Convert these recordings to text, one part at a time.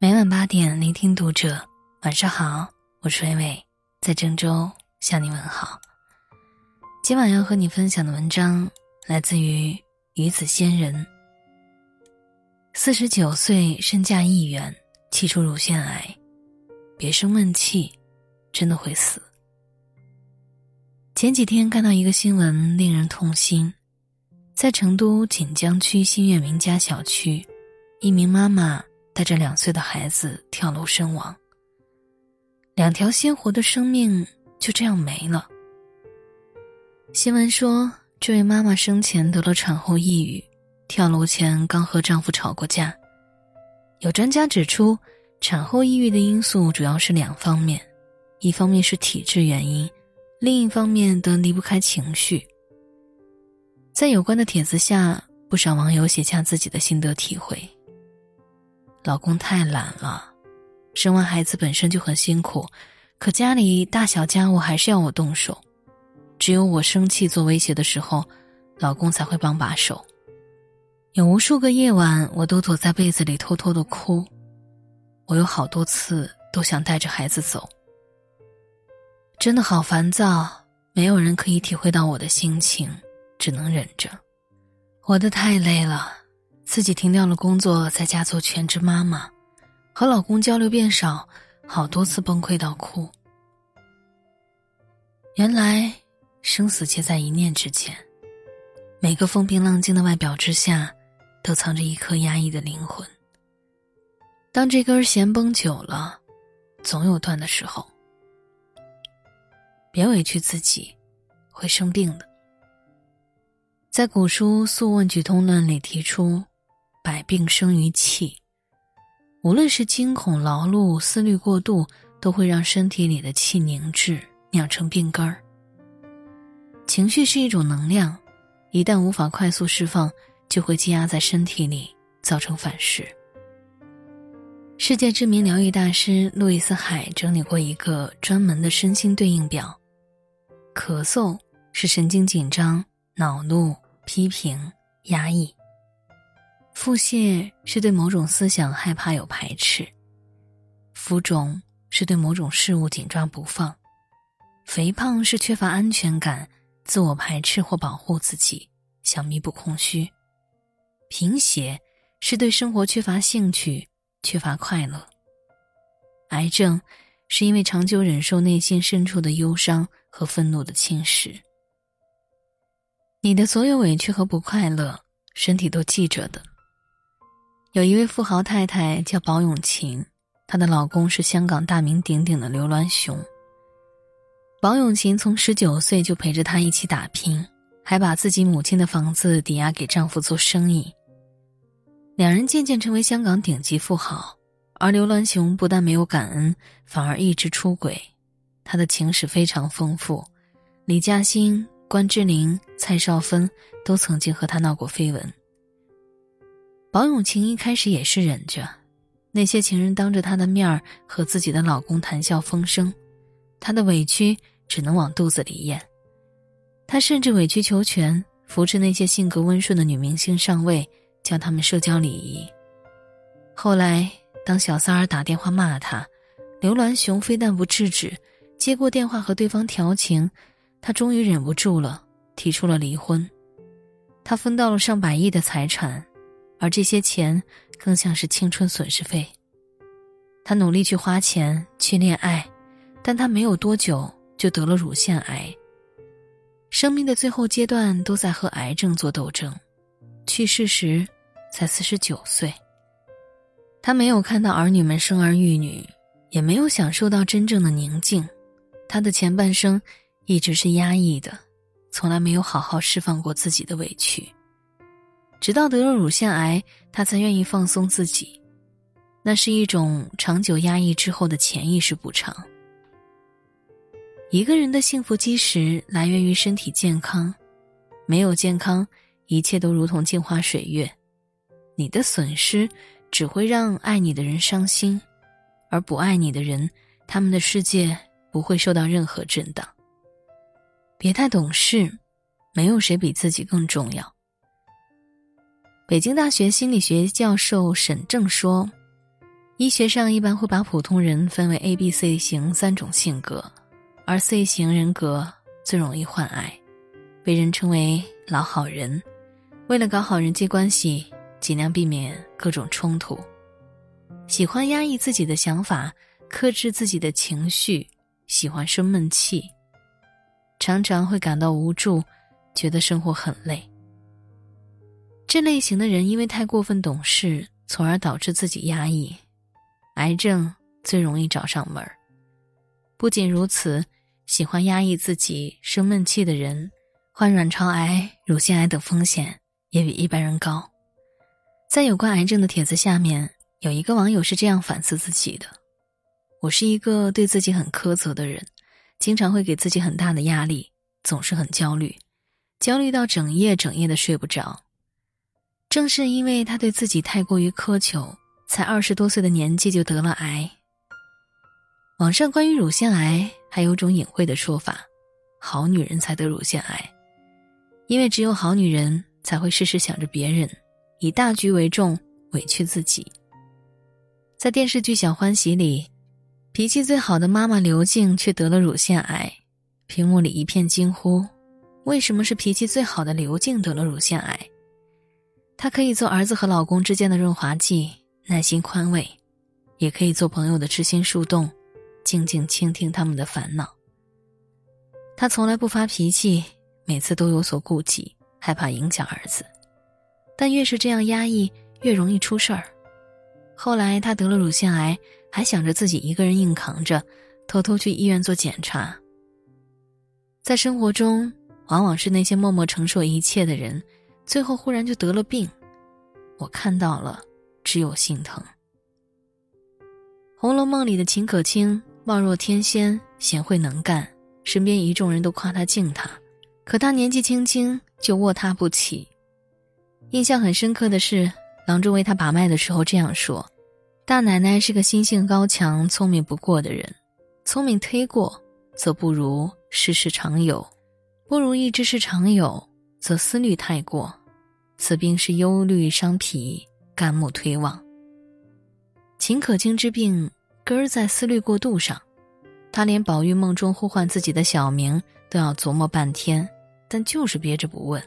每晚八点，聆听读者。晚上好，我是微微，在郑州向你问好。今晚要和你分享的文章来自于鱼子仙人。四十九岁，身价亿元，气出乳腺癌，别生闷气，真的会死。前几天看到一个新闻，令人痛心，在成都锦江区新月名家小区，一名妈妈。带着两岁的孩子跳楼身亡，两条鲜活的生命就这样没了。新闻说，这位妈妈生前得了产后抑郁，跳楼前刚和丈夫吵过架。有专家指出，产后抑郁的因素主要是两方面，一方面是体质原因，另一方面则离不开情绪。在有关的帖子下，不少网友写下自己的心得体会。老公太懒了，生完孩子本身就很辛苦，可家里大小家务还是要我动手。只有我生气做威胁的时候，老公才会帮把手。有无数个夜晚，我都躲在被子里偷偷的哭。我有好多次都想带着孩子走，真的好烦躁。没有人可以体会到我的心情，只能忍着。活得太累了。自己停掉了工作，在家做全职妈妈，和老公交流变少，好多次崩溃到哭。原来生死皆在一念之间，每个风平浪静的外表之下，都藏着一颗压抑的灵魂。当这根弦绷久了，总有断的时候。别委屈自己，会生病的。在古书《素问·举通论》里提出。百病生于气，无论是惊恐、劳碌、思虑过度，都会让身体里的气凝滞，酿成病根儿。情绪是一种能量，一旦无法快速释放，就会积压在身体里，造成反噬。世界知名疗愈大师路易斯·海整理过一个专门的身心对应表：咳嗽是神经紧张、恼怒、批评、压抑。腹泻是对某种思想害怕有排斥，浮肿是对某种事物紧抓不放，肥胖是缺乏安全感，自我排斥或保护自己，想弥补空虚，贫血是对生活缺乏兴趣，缺乏快乐。癌症是因为长久忍受内心深处的忧伤和愤怒的侵蚀。你的所有委屈和不快乐，身体都记着的。有一位富豪太太叫保永琴，她的老公是香港大名鼎鼎的刘銮雄。保永琴从十九岁就陪着他一起打拼，还把自己母亲的房子抵押给丈夫做生意。两人渐渐成为香港顶级富豪，而刘銮雄不但没有感恩，反而一直出轨。他的情史非常丰富，李嘉欣、关之琳、蔡少芬都曾经和他闹过绯闻。保永晴一开始也是忍着，那些情人当着她的面儿和自己的老公谈笑风生，她的委屈只能往肚子里咽。她甚至委曲求全，扶持那些性格温顺的女明星上位，教他们社交礼仪。后来，当小三儿打电话骂他，刘銮雄非但不制止，接过电话和对方调情，他终于忍不住了，提出了离婚。他分到了上百亿的财产。而这些钱更像是青春损失费。他努力去花钱去恋爱，但他没有多久就得了乳腺癌。生命的最后阶段都在和癌症做斗争，去世时才四十九岁。他没有看到儿女们生儿育女，也没有享受到真正的宁静。他的前半生一直是压抑的，从来没有好好释放过自己的委屈。直到得了乳腺癌，他才愿意放松自己，那是一种长久压抑之后的潜意识补偿。一个人的幸福基石来源于身体健康，没有健康，一切都如同镜花水月。你的损失只会让爱你的人伤心，而不爱你的人，他们的世界不会受到任何震荡。别太懂事，没有谁比自己更重要。北京大学心理学教授沈正说：“医学上一般会把普通人分为 A、B、C 型三种性格，而 C 型人格最容易患癌，被人称为“老好人”。为了搞好人际关系，尽量避免各种冲突，喜欢压抑自己的想法，克制自己的情绪，喜欢生闷气，常常会感到无助，觉得生活很累。这类型的人因为太过分懂事，从而导致自己压抑，癌症最容易找上门儿。不仅如此，喜欢压抑自己、生闷气的人，患卵巢癌、乳腺癌等风险。也比一般人高。在有关癌症的帖子下面，有一个网友是这样反思自己的：“我是一个对自己很苛责的人，经常会给自己很大的压力，总是很焦虑，焦虑到整夜整夜的睡不着。正是因为他对自己太过于苛求，才二十多岁的年纪就得了癌。”网上关于乳腺癌还有种隐晦的说法：“好女人才得乳腺癌，因为只有好女人。”才会事事想着别人，以大局为重，委屈自己。在电视剧《小欢喜》里，脾气最好的妈妈刘静却得了乳腺癌，屏幕里一片惊呼：为什么是脾气最好的刘静得了乳腺癌？她可以做儿子和老公之间的润滑剂，耐心宽慰；也可以做朋友的知心树洞，静静倾听他们的烦恼。她从来不发脾气，每次都有所顾忌。害怕影响儿子，但越是这样压抑，越容易出事儿。后来他得了乳腺癌，还想着自己一个人硬扛着，偷偷去医院做检查。在生活中，往往是那些默默承受一切的人，最后忽然就得了病。我看到了，只有心疼。《红楼梦》里的秦可卿貌若天仙，贤惠能干，身边一众人都夸她敬她，可她年纪轻轻。就卧榻不起。印象很深刻的是，郎中为他把脉的时候这样说：“大奶奶是个心性高强、聪明不过的人。聪明忒过，则不如世事常有；不如意之事常有，则思虑太过。此病是忧虑伤脾，肝木推旺。秦可卿之病根儿在思虑过度上，他连宝玉梦中呼唤自己的小名都要琢磨半天。”但就是憋着不问。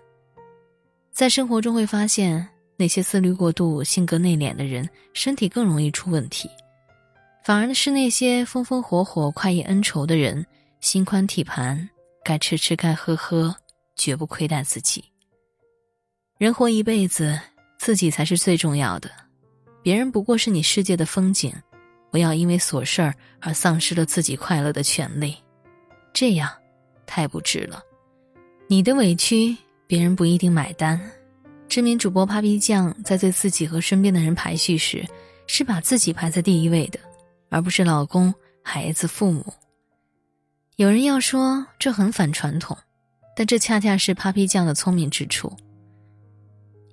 在生活中会发现，那些思虑过度、性格内敛的人，身体更容易出问题；反而是那些风风火火、快意恩仇的人，心宽体盘，该吃吃，该喝喝，绝不亏待自己。人活一辈子，自己才是最重要的，别人不过是你世界的风景。不要因为琐事儿而丧失了自己快乐的权利，这样太不值了。你的委屈，别人不一定买单。知名主播 Papi 酱在对自己和身边的人排序时，是把自己排在第一位的，而不是老公、孩子、父母。有人要说这很反传统，但这恰恰是 Papi 酱的聪明之处。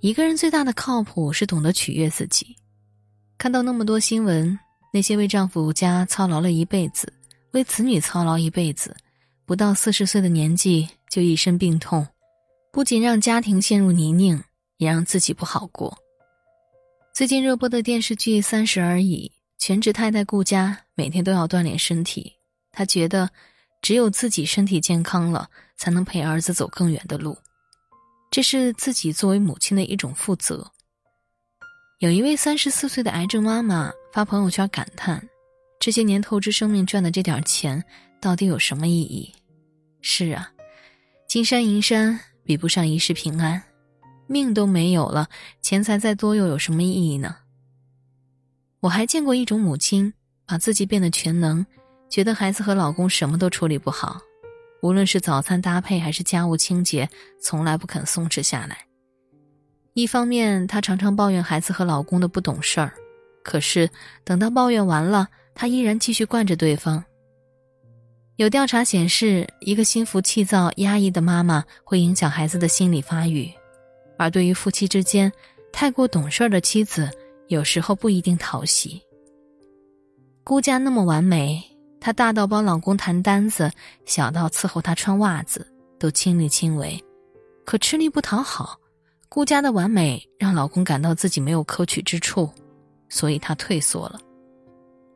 一个人最大的靠谱是懂得取悦自己。看到那么多新闻，那些为丈夫家操劳了一辈子，为子女操劳一辈子，不到四十岁的年纪。就一身病痛，不仅让家庭陷入泥泞，也让自己不好过。最近热播的电视剧《三十而已》，全职太太顾佳每天都要锻炼身体。她觉得，只有自己身体健康了，才能陪儿子走更远的路，这是自己作为母亲的一种负责。有一位三十四岁的癌症妈妈发朋友圈感叹：“这些年透支生命赚的这点钱，到底有什么意义？”是啊。金山银山比不上一世平安，命都没有了，钱财再多又有什么意义呢？我还见过一种母亲，把自己变得全能，觉得孩子和老公什么都处理不好，无论是早餐搭配还是家务清洁，从来不肯松弛下来。一方面，她常常抱怨孩子和老公的不懂事儿，可是等到抱怨完了，她依然继续惯着对方。有调查显示，一个心浮气躁、压抑的妈妈会影响孩子的心理发育，而对于夫妻之间太过懂事的妻子，有时候不一定讨喜。顾家那么完美，她大到帮老公谈单子，小到伺候他穿袜子，都亲力亲为，可吃力不讨好。顾家的完美让老公感到自己没有可取之处，所以她退缩了。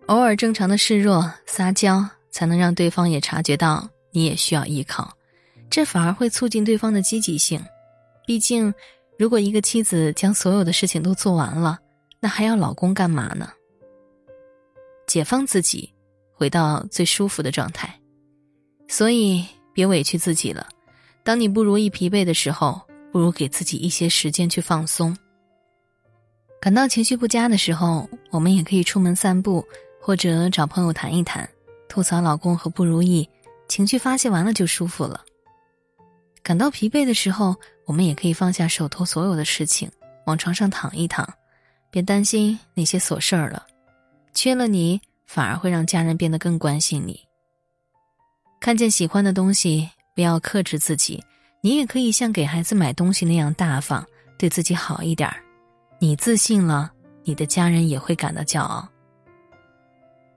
偶尔正常的示弱、撒娇，才能让对方也察觉到你也需要依靠，这反而会促进对方的积极性。毕竟，如果一个妻子将所有的事情都做完了，那还要老公干嘛呢？解放自己，回到最舒服的状态。所以，别委屈自己了。当你不如意、疲惫的时候，不如给自己一些时间去放松。感到情绪不佳的时候，我们也可以出门散步，或者找朋友谈一谈，吐槽老公和不如意，情绪发泄完了就舒服了。感到疲惫的时候，我们也可以放下手头所有的事情，往床上躺一躺，别担心那些琐事儿了。缺了你，反而会让家人变得更关心你。看见喜欢的东西，不要克制自己，你也可以像给孩子买东西那样大方，对自己好一点儿。你自信了，你的家人也会感到骄傲。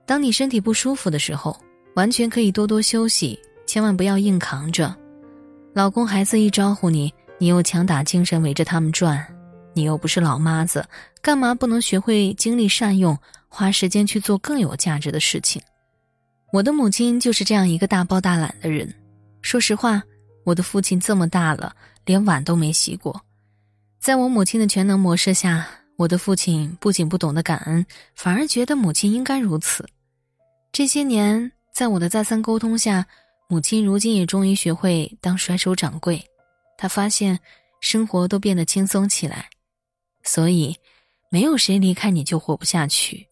当你身体不舒服的时候，完全可以多多休息，千万不要硬扛着。老公、孩子一招呼你，你又强打精神围着他们转，你又不是老妈子，干嘛不能学会精力善用，花时间去做更有价值的事情？我的母亲就是这样一个大包大揽的人。说实话，我的父亲这么大了，连碗都没洗过。在我母亲的全能模式下，我的父亲不仅不懂得感恩，反而觉得母亲应该如此。这些年，在我的再三沟通下，母亲如今也终于学会当甩手掌柜。她发现生活都变得轻松起来，所以没有谁离开你就活不下去。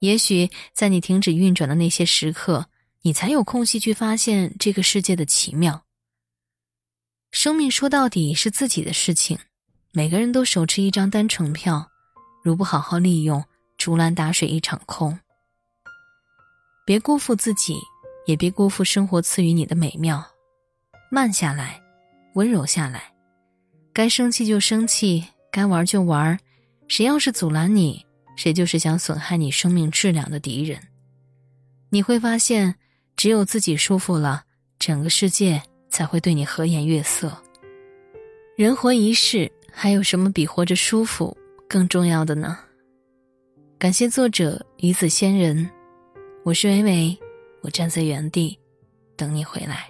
也许在你停止运转的那些时刻，你才有空隙去发现这个世界的奇妙。生命说到底是自己的事情，每个人都手持一张单程票，如不好好利用，竹篮打水一场空。别辜负自己，也别辜负生活赐予你的美妙。慢下来，温柔下来，该生气就生气，该玩就玩。谁要是阻拦你？谁就是想损害你生命质量的敌人。你会发现，只有自己舒服了，整个世界才会对你和颜悦色。人活一世，还有什么比活着舒服更重要的呢？感谢作者鱼子仙人，我是伟伟，我站在原地，等你回来。